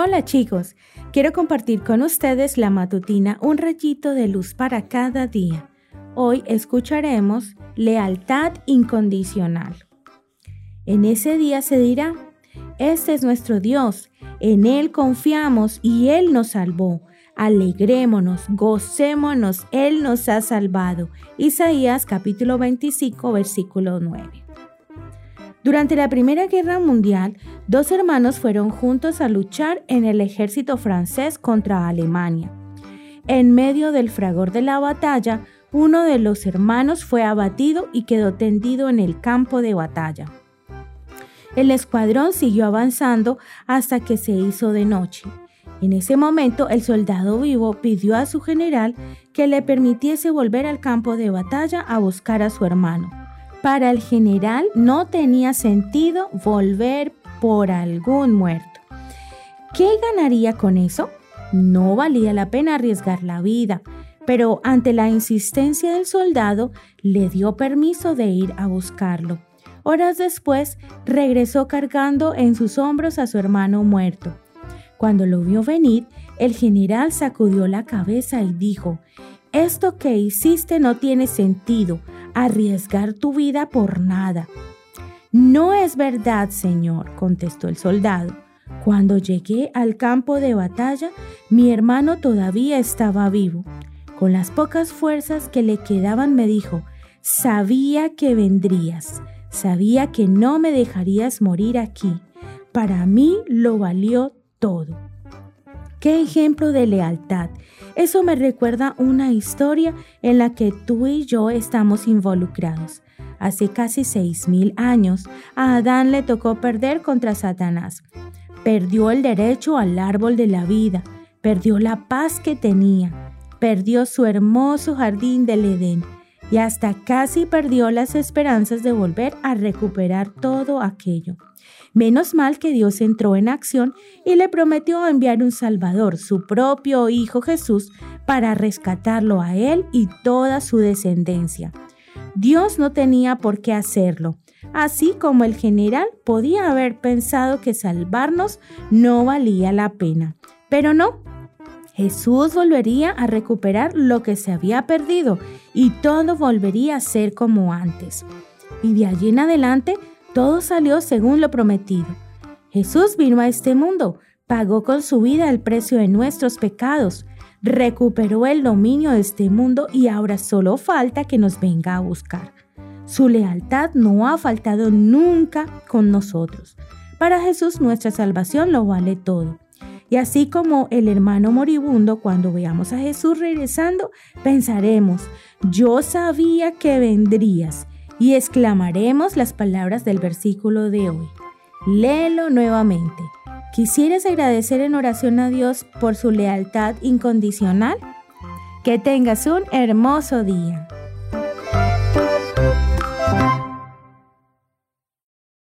Hola chicos, quiero compartir con ustedes la matutina Un rayito de luz para cada día. Hoy escucharemos lealtad incondicional. En ese día se dirá, este es nuestro Dios, en Él confiamos y Él nos salvó. Alegrémonos, gocémonos, Él nos ha salvado. Isaías capítulo 25, versículo 9. Durante la Primera Guerra Mundial, dos hermanos fueron juntos a luchar en el ejército francés contra Alemania. En medio del fragor de la batalla, uno de los hermanos fue abatido y quedó tendido en el campo de batalla. El escuadrón siguió avanzando hasta que se hizo de noche. En ese momento el soldado vivo pidió a su general que le permitiese volver al campo de batalla a buscar a su hermano. Para el general no tenía sentido volver por algún muerto. ¿Qué ganaría con eso? No valía la pena arriesgar la vida, pero ante la insistencia del soldado le dio permiso de ir a buscarlo. Horas después regresó cargando en sus hombros a su hermano muerto. Cuando lo vio venir, el general sacudió la cabeza y dijo, Esto que hiciste no tiene sentido arriesgar tu vida por nada. No es verdad, señor, contestó el soldado. Cuando llegué al campo de batalla, mi hermano todavía estaba vivo. Con las pocas fuerzas que le quedaban me dijo, sabía que vendrías, sabía que no me dejarías morir aquí. Para mí lo valió todo. Qué ejemplo de lealtad. Eso me recuerda una historia en la que tú y yo estamos involucrados. Hace casi seis mil años, a Adán le tocó perder contra Satanás. Perdió el derecho al árbol de la vida, perdió la paz que tenía, perdió su hermoso jardín del Edén y hasta casi perdió las esperanzas de volver a recuperar todo aquello. Menos mal que Dios entró en acción y le prometió enviar un Salvador, su propio Hijo Jesús, para rescatarlo a él y toda su descendencia. Dios no tenía por qué hacerlo, así como el general podía haber pensado que salvarnos no valía la pena. Pero no, Jesús volvería a recuperar lo que se había perdido y todo volvería a ser como antes. Y de allí en adelante todo salió según lo prometido. Jesús vino a este mundo, pagó con su vida el precio de nuestros pecados, recuperó el dominio de este mundo y ahora solo falta que nos venga a buscar. Su lealtad no ha faltado nunca con nosotros. Para Jesús nuestra salvación lo vale todo. Y así como el hermano moribundo, cuando veamos a Jesús regresando, pensaremos, yo sabía que vendrías y exclamaremos las palabras del versículo de hoy. Léelo nuevamente. ¿Quisieras agradecer en oración a Dios por su lealtad incondicional? Que tengas un hermoso día.